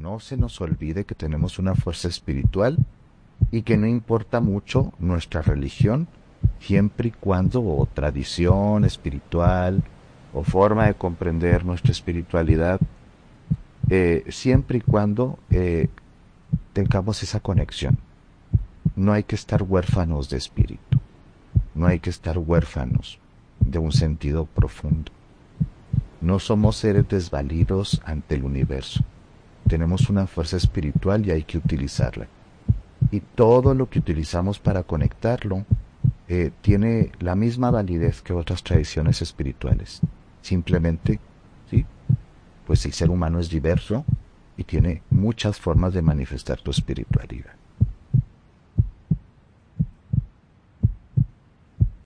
no se nos olvide que tenemos una fuerza espiritual y que no importa mucho nuestra religión, siempre y cuando o tradición espiritual o forma de comprender nuestra espiritualidad, eh, siempre y cuando eh, tengamos esa conexión. No hay que estar huérfanos de espíritu, no hay que estar huérfanos de un sentido profundo. No somos seres desvalidos ante el universo. Tenemos una fuerza espiritual y hay que utilizarla. Y todo lo que utilizamos para conectarlo eh, tiene la misma validez que otras tradiciones espirituales. Simplemente, ¿sí? Pues el ser humano es diverso y tiene muchas formas de manifestar tu espiritualidad.